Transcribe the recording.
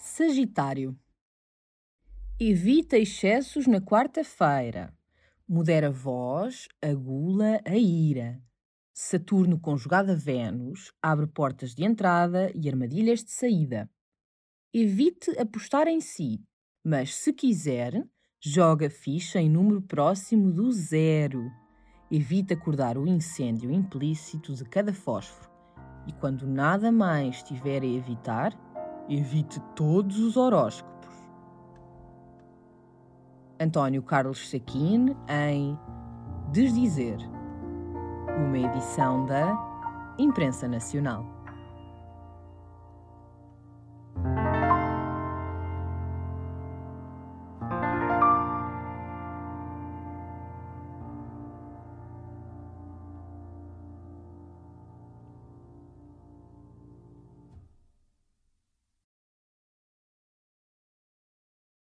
Sagitário. Evita excessos na quarta-feira. Modera a voz, a gula, a ira. Saturno conjugado a Vênus abre portas de entrada e armadilhas de saída. Evite apostar em si, mas se quiser, joga ficha em número próximo do zero. Evite acordar o incêndio implícito de cada fósforo. E quando nada mais tiver a evitar, evite todos os horóscopos. António Carlos Saquin em Desdizer, uma edição da Imprensa Nacional.